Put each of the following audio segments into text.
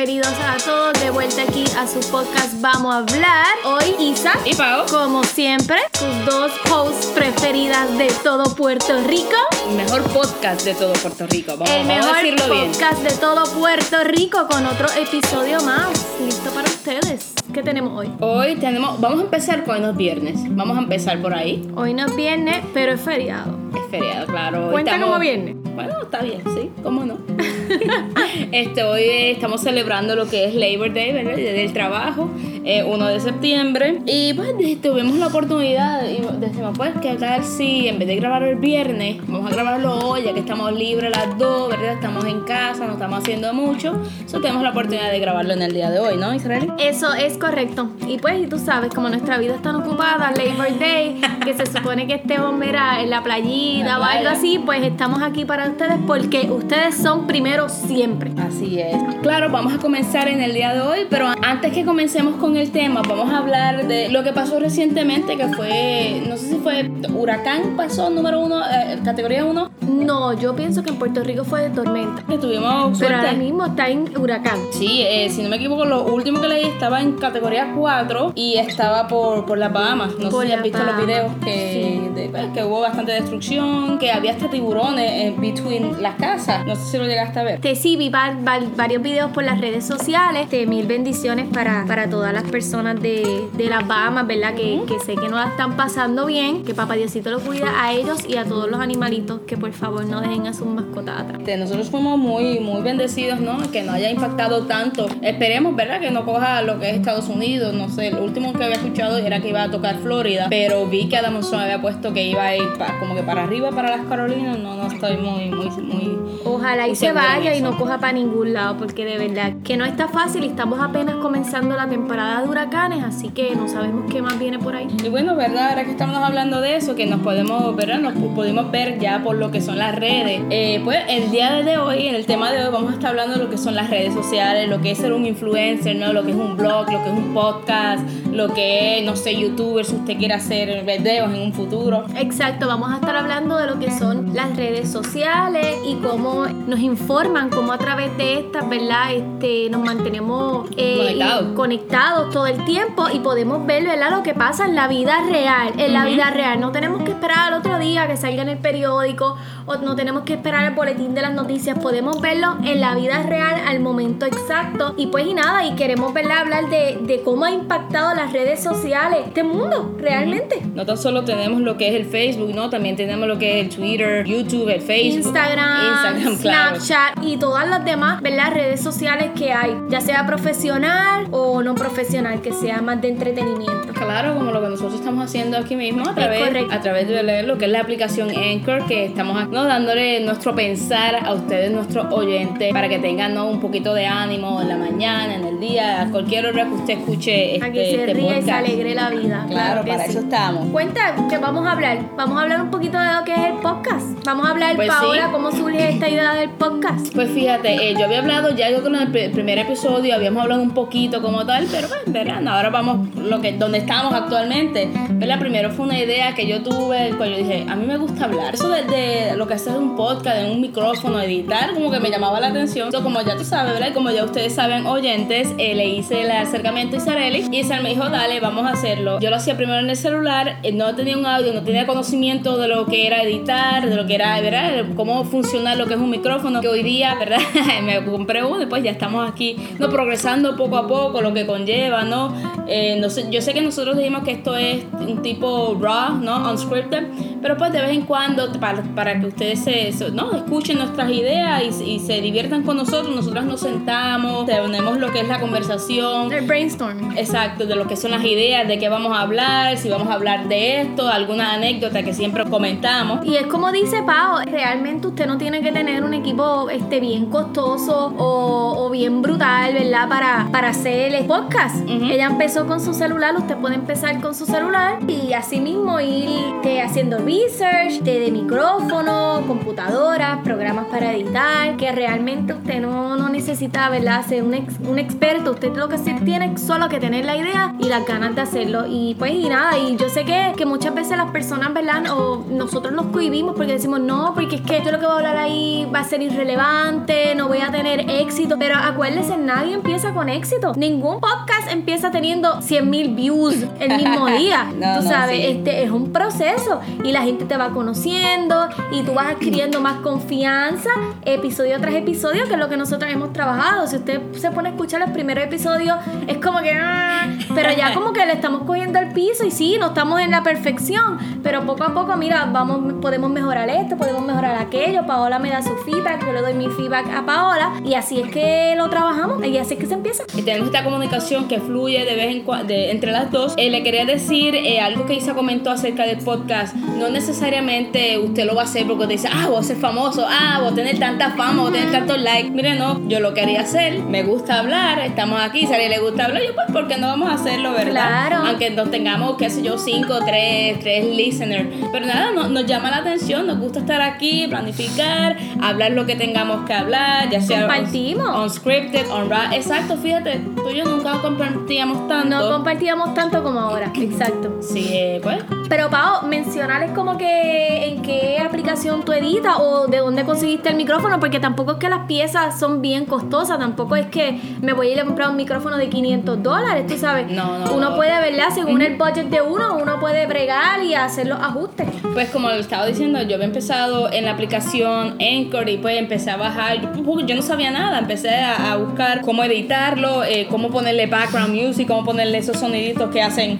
bienvenidos a todos de vuelta aquí a su podcast Vamos a hablar. Hoy Isa y Pau, como siempre, sus dos hosts preferidas de todo Puerto Rico. El mejor podcast de todo Puerto Rico. Vamos, El vamos mejor a decirlo bien. podcast de todo Puerto Rico con otro episodio más. Listo para ustedes. ¿Qué tenemos hoy? Hoy tenemos, vamos a empezar con los viernes. Vamos a empezar por ahí. Hoy no es viernes, pero es feriado. Es feriado, claro. Hoy Cuenta estamos- como viernes. Bueno, está bien, sí, cómo no. este, hoy estamos celebrando lo que es Labor Day, ¿verdad? Del trabajo, eh, 1 de septiembre. Y pues de- tuvimos la oportunidad y decimos, pues, ¿qué tal si en vez de grabarlo el viernes, vamos a grabarlo hoy, ya que estamos libres las dos, ¿verdad? Estamos en casa, no estamos haciendo mucho. Entonces tenemos la oportunidad de grabarlo en el día de hoy, ¿no, Israel? Eso es correcto. Y pues, y tú sabes, como nuestra vida es tan ocupada, Labor Day, que se supone que estemos, mira, en la playita La o algo así, pues estamos aquí para ustedes porque ustedes son primero siempre. Así es. Claro, vamos a comenzar en el día de hoy, pero antes que comencemos con el tema, vamos a hablar de lo que pasó recientemente, que fue, no sé si fue huracán, pasó número uno, eh, categoría uno, No, yo pienso que en Puerto Rico fue de tormenta. que tuvimos Pero ahora mismo está en huracán. Sí, eh, si no me equivoco, lo último que leí estaba en categoría 4 y estaba por, por las Bahamas. No Por sé si has visto los videos que, de- pues, que hubo bastante destrucción, que había hasta tiburones en between las casas. No sé si lo llegaste a ver. Este, sí, vi va- va- varios videos por las redes sociales. Este, mil bendiciones para, para todas las personas de, de las Bahamas, ¿verdad? Que, que sé que no la están pasando bien. Que papá Diosito lo cuida a ellos y a todos los animalitos. Que por favor no dejen a sus mascotas atrás. Nosotros fuimos muy, muy bendecidos, ¿no? Que no haya impactado tanto. Esperemos, ¿verdad? Que no coja lo que es Estados Unidos. No sé, lo último que había escuchado era que iba a tocar Florida. Pero vi que Adam Monzón había puesto que iba a ir pa- como que para arriba, para las Carolinas. No, no estoy muy, muy, muy. Ojalá y se vaya y no coja para ningún lado, porque de verdad que no está fácil estamos apenas comenzando la temporada de huracanes, así que no sabemos qué más viene por ahí. Y bueno, ¿verdad? Ahora que estamos hablando de eso, que nos podemos, ¿verdad? Nos pu- pudimos ver ya por lo que son las redes. Eh, pues el día de hoy, en el tema de hoy, vamos a estar hablando de lo que son las redes sociales, lo que es ser un influencer, ¿no? Lo que es un blog, lo que es un podcast, lo que es, no sé, youtuber, si usted quiere hacer videos en un futuro. Exacto, vamos a estar hablando de lo que son las redes sociales y cómo nos informan, cómo a través de estas, ¿verdad? Este, nos mantenemos eh, Conectados. todo el tiempo y podemos ver, ¿verdad? Lo que pasa en la vida real, en la vida real. No tenemos que esperar al otro día que salga en el periódico o no tenemos que esperar el boletín de las noticias, podemos verlo en la vida real al momento exacto. Y pues y nada, y queremos, ¿verdad? Hablar de, de cómo ha impactado las redes sociales este mundo, realmente. No tan solo tenemos lo que es el Facebook, ¿no? También tenemos lo que es el Twitter, YouTube, el Facebook. Instagram, Instagram, claro. Snapchat y todas las demás ¿verdad? redes sociales que hay, ya sea profesional o no profesional, que sea más de entretenimiento. Claro, como lo que nosotros estamos haciendo aquí mismo a través, a través de leer lo que es la aplicación Anchor, que estamos ¿no? dándole nuestro pensar a ustedes, nuestros oyentes, para que tengan ¿no? un poquito de ánimo en la mañana, en el día, a cualquier hora que usted escuche este, a que se este ríe y se alegre la vida. Claro, para sí. eso estamos. Cuenta, que vamos a hablar? Vamos a hablar un poquito de lo que es el podcast. Vamos a hablar, Pues Paola, sí. cómo surge esta idea del podcast. Pues fíjate, eh, yo había hablado ya yo creo en el pr- primer episodio habíamos hablado un poquito como tal, pero bueno, verán, ahora vamos lo que donde estamos actualmente. ¿verdad? Primero fue una idea que yo tuve, pues yo dije, a mí me gusta hablar. Eso de, de lo que hacer un podcast, en un micrófono, editar, como que me llamaba la atención. Entonces, como ya tú sabes, ¿verdad? Y como ya ustedes saben, oyentes, eh, le hice el acercamiento a Isareli y Isabel me dijo, dale, vamos a hacerlo. Yo lo hacía primero en el celular, eh, no tenía un audio, no tenía conocimiento de lo que era editar, de lo que era, ¿verdad? Cómo funciona lo que es un micrófono, que hoy día, ¿verdad? me compré uno y pues ya estamos aquí, ¿no? Progresando poco a poco, lo que conlleva, ¿no? Eh, no sé, yo sé que nosotros dijimos que esto es un tipo raw, ¿no? Unscripted, pero pues de vez en cuando, para, para que ustedes se, ¿no? escuchen nuestras ideas y, y se diviertan con nosotros, nosotros nos sentamos, tenemos lo que es la conversación, El brainstorming. Exacto, de lo que son las ideas, de qué vamos a hablar, si vamos a hablar de esto, alguna anécdota que siempre comentamos. Y es como dice Pau, realmente usted no tiene que tener un equipo este, bien costoso o, o bien brutal, ¿verdad? Para, para hacer el podcast. Ella empezó con su celular, usted puede empezar con su celular y así mismo ir este, haciendo research de, de micrófono, computadoras, programas para editar, que realmente usted no, no necesita, ¿verdad? Ser un, ex- un experto, usted lo que sí tiene es solo que tener la idea y las ganas de hacerlo. Y pues, y nada, y yo sé que, que muchas veces las personas, ¿verdad? O nosotros nos cohibimos porque decimos, no, porque es que yo lo que voy a hablar ahí va a ser irrelevante, no voy a tener éxito. Pero acuérdense, nadie empieza con éxito. Ningún podcast empieza teniendo 100 mil views el mismo día. No, Tú no, sabes, sí. este es un proceso y la gente te va conociendo y tú vas adquiriendo más confianza episodio tras episodio, que es lo que nosotros hemos trabajado. Si usted se pone a escuchar los primeros episodios, es como que, ah, pero ya como que le estamos cogiendo el piso y sí, no estamos en la perfección, pero poco a poco, mira, vamos, podemos mejorar esto, podemos mejorar aquello. Paola me da su feedback, yo le doy mi feedback a Paola y así es que lo trabajamos y así es que se empieza. tenemos esta comunicación que fluye de vez en cuando entre las dos. Eh, le quería decir eh, algo que Isa comentó acerca del podcast. Necesariamente usted lo va a hacer porque te dice, ah, voy a ser famoso, ah, voy a tener tanta fama, voy a tener tantos likes. Mire, no, yo lo quería hacer, me gusta hablar, estamos aquí, si a alguien le gusta hablar, yo pues, ¿por qué no vamos a hacerlo, verdad? Claro. Aunque no tengamos, qué sé yo, cinco, tres, tres listeners. Pero nada, no- nos llama la atención, nos gusta estar aquí, planificar, hablar lo que tengamos que hablar, ya sea Compartimos. unscripted, on ra- Exacto, fíjate, tú y yo nunca compartíamos tanto. No compartíamos tanto como ahora, exacto. Sí, eh, pues. Pero Pao, mencionarles como que en qué aplicación tú editas o de dónde conseguiste el micrófono, porque tampoco es que las piezas son bien costosas, tampoco es que me voy a ir a comprar un micrófono de 500 dólares, tú sabes. No, no, Uno no. puede, ¿verdad? Según el budget de uno, uno puede bregar y hacer los ajustes. Pues como le estaba diciendo, yo había empezado en la aplicación Anchor y pues empecé a bajar, yo, yo no sabía nada, empecé a, a buscar cómo editarlo, eh, cómo ponerle background music, cómo ponerle esos soniditos que hacen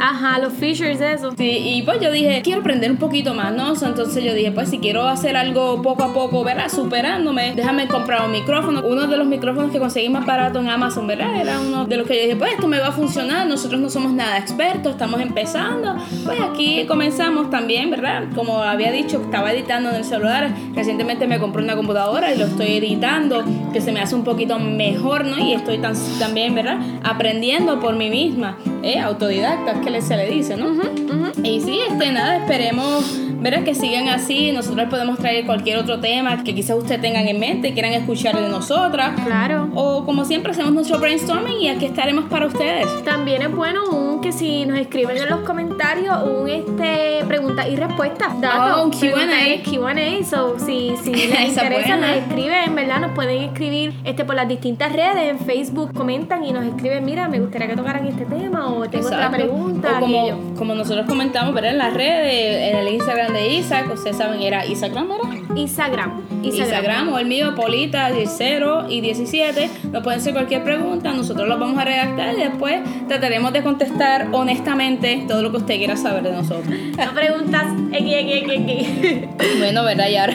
Ajá, los features eso. Sí, y pues yo dije, quiero aprender un poquito más, ¿no? Entonces yo dije, pues si quiero hacer algo poco a poco, ¿verdad? Superándome, déjame comprar un micrófono. Uno de los micrófonos que conseguí más barato en Amazon, ¿verdad? Era uno de los que yo dije, pues esto me va a funcionar, nosotros no somos nada expertos, estamos empezando. Pues aquí comenzamos también, ¿verdad? Como había dicho, estaba editando en el celular, recientemente me compré una computadora y lo estoy editando, que se me hace un poquito mejor, ¿no? Y estoy tan, también, ¿verdad? Aprendiendo por mí misma, ¿eh? Autodidacta, que se le dice, ¿no? Y sí, este, nada, esperemos ver que sigan así. Nosotros podemos traer cualquier otro tema que quizás ustedes tengan en mente, quieran escuchar de nosotras. Claro. O como siempre, hacemos nuestro brainstorming y aquí estaremos para ustedes. También es bueno un que si nos escriben en los comentarios un este preguntas y respuestas. datos, Oh, un Q&A. Q&A. So, si, si les Esa interesa, buena. nos escriben, ¿verdad? Nos pueden escribir este por las distintas redes. En Facebook comentan y nos escriben, mira, me gustaría que tocaran este tema o tengo otra Exacto. pregunta. O como, como nosotros comentamos, ¿verdad? En las redes, en el Instagram de Isaac, ustedes saben, era Instagram, ¿verdad? Instagram. Instagram. o el mío, Polita, 0 y 17. Nos pueden hacer cualquier pregunta, nosotros los vamos a redactar y después trataremos de contestar honestamente todo lo que usted quiera saber de nosotros. No preguntas X, X, X. Bueno, ¿verdad? Y ahora,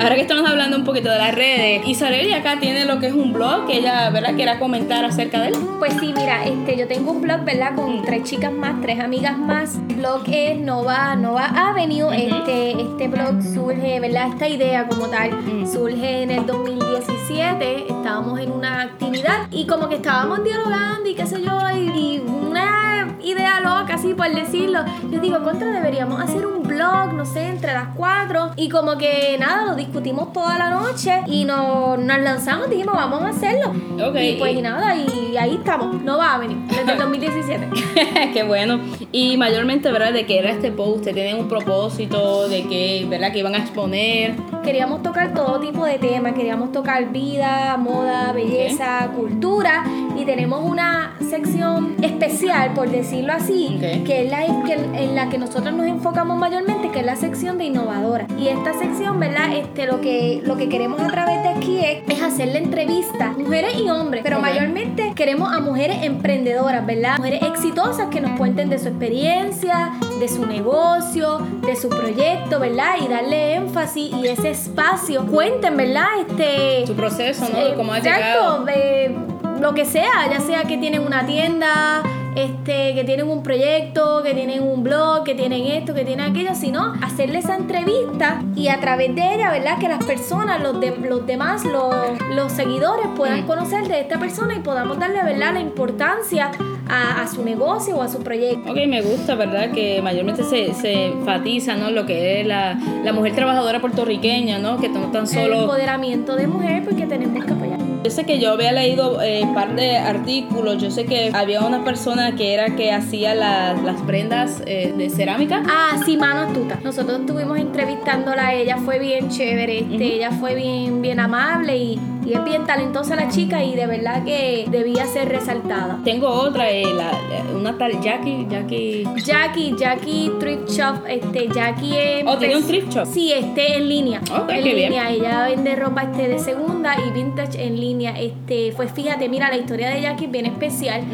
ahora que estamos hablando un poquito de las redes, Isabel acá tiene lo que es un blog que ella, ¿verdad? Quiera comentar acerca de él. Pues sí, mira, este, yo tengo un blog, ¿verdad? Con tres chicas más, tres amigas más. El blog es Nova, Nova Avenue. Este, este blog surge, ¿verdad? Esta idea como tal surge en el 2017. Estábamos en una actividad y como que estábamos dialogando y qué sé yo, y, y una idea loca, así por decirlo. Yo digo, contra, deberíamos hacer un blog, no sé, entre las cuatro. Y como que nada, lo discutimos toda la noche y nos, nos lanzamos, dijimos, vamos a hacerlo. Ok, Y pues y- y nada, y ahí estamos. No va a venir desde el 2017. Qué bueno. Y mayormente, ¿verdad? De que era este post, ustedes tienen un propósito, de que, ¿verdad? Que iban a exponer. Queríamos tocar todo tipo de temas. Queríamos tocar vida, moda, belleza, cultura. Y tenemos una sección especial, por decirlo así, que es la que- en la que nosotros nos enfocamos mayormente, que es la sección de innovadora. Y esta sección, ¿verdad? Este, lo, que, lo que queremos a través de aquí es, es hacerle entrevistas, mujeres y hombres, pero mayormente queremos a mujeres emprendedoras, ¿verdad? Mujeres exitosas que nos cuenten de su experiencia, de su negocio, de su proyecto, ¿verdad? Y darle énfasis y ese espacio. Cuenten, ¿verdad? Este Su proceso, ¿no? eh, Cómo ha exacto, llegado. Lo que sea, ya sea que tienen una tienda, este, que tienen un proyecto, que tienen un blog, que tienen esto, que tienen aquello, sino hacerle esa entrevista y a través de ella, ¿verdad? Que las personas, los, de- los demás, los, los seguidores puedan conocer de esta persona y podamos darle, ¿verdad?, la importancia a, a su negocio o a su proyecto. Ok, me gusta, ¿verdad? Que mayormente se, se enfatiza, ¿no? Lo que es la, la mujer trabajadora puertorriqueña, ¿no? Que no tan El solo... empoderamiento de mujer porque tenemos que apoyar. Yo sé que yo había leído eh, un par de artículos, yo sé que había una persona que era que hacía las, las prendas eh, de cerámica. Ah, sí, mano astuta. Nosotros estuvimos entrevistándola, ella fue bien chévere, este, ella fue bien, bien amable y, y es bien talentosa la chica y de verdad que debía ser resaltada. Tengo otra, eh, la, una tal Jackie, Jackie... Jackie, Jackie Thrift Shop, este, Jackie es... Oh, tiene un thrift shop. Sí, este en línea. Ok, en qué bien. línea. Ella vende ropa este de segunda y vintage en línea. Este, pues fíjate, mira, la historia de Jackie es bien especial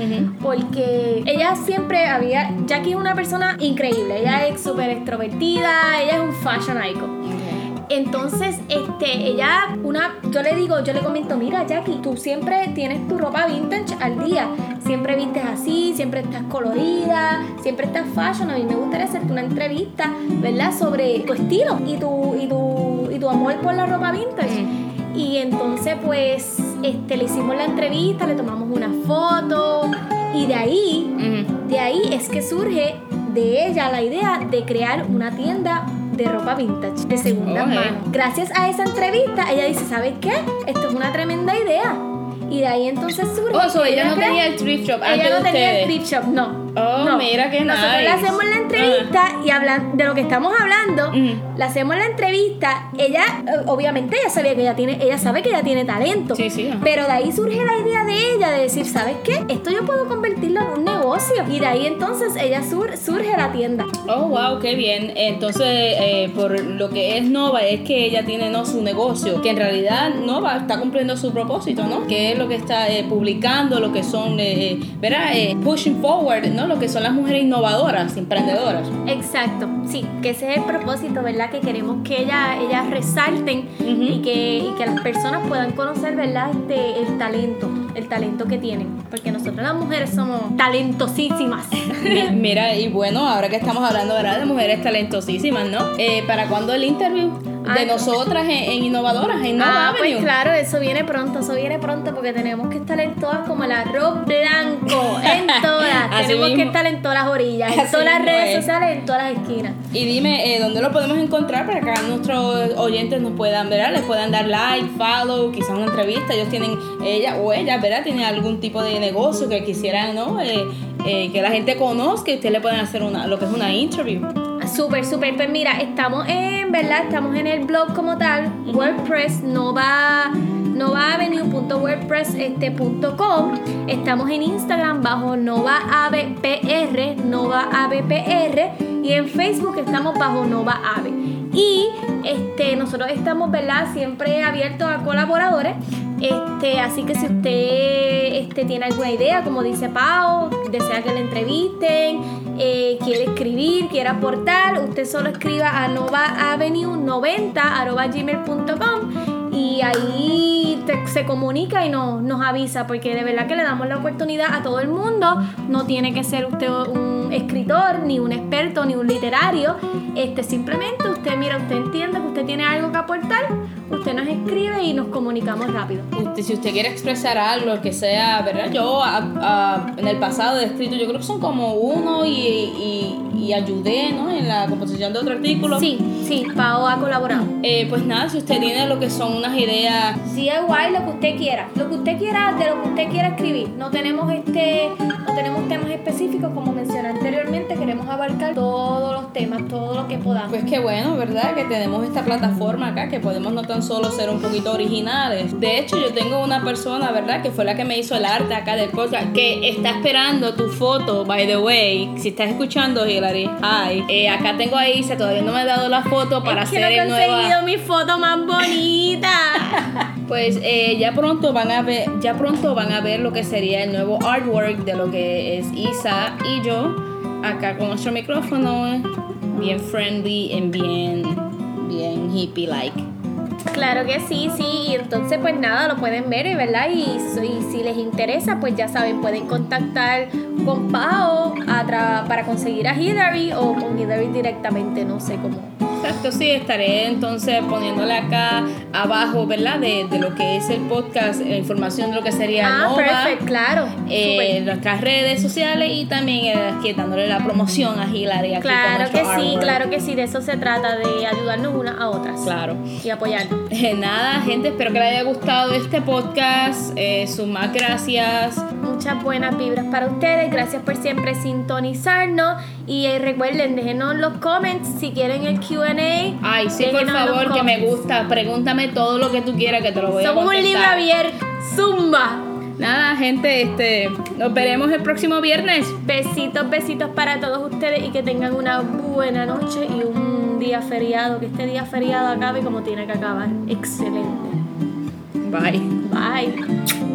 porque ella siempre había. Jackie es una persona increíble. Ella es súper extrovertida, ella es un fashion icon. Entonces, este, ella, una, yo le digo, yo le comento, mira Jackie, tú siempre tienes tu ropa vintage al día, siempre vistes así, siempre estás colorida, siempre estás fashion, a mí me gustaría hacerte una entrevista, ¿verdad? Sobre tu estilo y tu, y tu, y tu amor por la ropa vintage. Y entonces, pues, este, le hicimos la entrevista, le tomamos una foto y de ahí Ujú. de ahí es que surge de ella la idea de crear una tienda de ropa vintage de segunda mano. Gracias a esa entrevista, ella dice, ¿sabes qué? Esto es una tremenda idea. Y de ahí entonces surge. Oh, so ella no tenía el thrift shop antes Ella no tenía el thrift shop, no. Oh, no. mira qué Nosotros nice. le hacemos la entrevista y hablan de lo que estamos hablando. Ujú. Le hacemos la entrevista. Ella, eh, obviamente, ella sabía que ella tiene, ella sabe que ella tiene talento. Sí, sí. Pero de ahí surge la idea de ella de decir, ¿sabes qué? Esto yo puedo convertirlo en un negocio. Y de ahí entonces ella sur- surge la tienda. Oh, wow, qué bien. Entonces, eh, por lo que es Nova, es que ella tiene ¿no? su negocio, que en realidad Nova está cumpliendo su propósito, ¿no? Que es lo que está eh, publicando, lo que son, eh, ¿verdad? Eh, pushing forward, ¿no? Lo que son las mujeres innovadoras, emprendedoras. Exacto, sí, que ese es el propósito, ¿verdad? Que queremos que ella, ellas resalten y, que, y que las personas puedan conocer, ¿verdad? Este, el talento, el talento que tienen. Porque nosotros las mujeres somos talentosísimas. Mi- Mira, y bueno, ahora que estamos hablando, ¿verdad? De mujeres talentosísimas, ¿no? Eh, ¿Para cuándo el interview? De Ay, nosotras en, en Innovadoras, en Nova Ah, pues claro, eso viene pronto, eso viene pronto porque tenemos que estar en todas como el arroz blanco, en todas. Tenemos que estar en todas las orillas, en Así todas las redes es. sociales, en todas las esquinas. Y dime, eh, ¿dónde lo podemos encontrar para que nuestros oyentes nos puedan, ¿verdad? Les puedan dar like, follow, quizás una entrevista. Ellos tienen, ella o ella, ¿verdad? Tienen algún tipo de negocio que quisieran, ¿no? Eh, eh, que la gente conozca y ustedes le pueden hacer una, lo que es una interview. Súper, súper. Pues mira, estamos en, ¿verdad? Estamos en el blog como tal, WordPress, Nova, novaavenue.wordpress.com. Estamos en Instagram bajo NovaAvePR, NovaAvePR. Y en Facebook estamos bajo NovaAve. Y este, nosotros estamos, ¿verdad? Siempre abiertos a colaboradores. Este, así que si usted este, tiene alguna idea, como dice Pau, desea que le entrevisten, eh, quiere escribir, quiere aportar, usted solo escriba a novaavenue90 y ahí te- se comunica y nos avisa, porque de verdad que le damos la oportunidad a todo el mundo. No tiene que ser usted un escritor, ni un experto, ni un literario. Este, simplemente usted, mira, usted entiende que usted tiene algo que aportar, usted nos escribe y nos comunicamos rápido. Si usted quiere expresar algo que sea, ¿verdad? Yo a- a- en el pasado he escrito, yo creo que son como uno y, y, y ayudé, ¿no? En la composición de otro artículo. Sí, sí, Pau ha colaborado. Eh, pues nada, si usted tiene lo que son unas ideas DIY lo que usted quiera, lo que usted quiera, de lo que usted quiera escribir. No tenemos este, no tenemos temas específicos como mencioné anteriormente, queremos abarcar todos los temas, todo lo que podamos. Pues qué bueno, ¿verdad? Que tenemos esta plataforma acá, que podemos no tan solo ser un poquito originales. De hecho, yo tengo una persona, ¿verdad? Que fue la que me hizo el arte acá del podcast, que está esperando tu foto, by the way. Si estás escuchando, Hilary, hi. Eh, acá tengo a Isa, todavía no me ha dado la foto para es que hacer no he el nuevo... conseguido mi foto más bonita. Pues eh, ya pronto van a ver, ya pronto van a ver lo que sería el nuevo artwork de lo que es Isa y yo acá con nuestro micrófono bien friendly y bien bien hippie like. Claro que sí, sí, y entonces pues nada, lo pueden ver, ¿verdad? Y, y si les interesa, pues ya saben, pueden contactar con Pau para conseguir a Hillary o con Hillary directamente, no sé cómo, Exacto, sí, estaré entonces poniéndole acá abajo, ¿verdad? De, de lo que es el podcast, la información de lo que sería Ah, Nova, perfecto, claro. eh, nuestras redes sociales y también eh, aquí dándole la promoción a Hilary aquí Claro que sí, claro que sí, de eso se trata, de ayudarnos unas a otras. Claro. Y apoyarnos. Eh, nada, gente, espero que les haya gustado este podcast. Eh, sus más gracias. Muchas buenas vibras para ustedes. Gracias por siempre sintonizarnos. Y eh, recuerden, déjenos los comments si quieren el QA. Ay, sí, por favor, que me gusta. Pregúntame todo lo que tú quieras, que te lo voy a Somos un contestar. libro abierto. Zumba. Nada, gente, este, nos veremos el próximo viernes. Besitos, besitos para todos ustedes y que tengan una buena noche y un día feriado. Que este día feriado acabe como tiene que acabar. Excelente. Bye. Bye.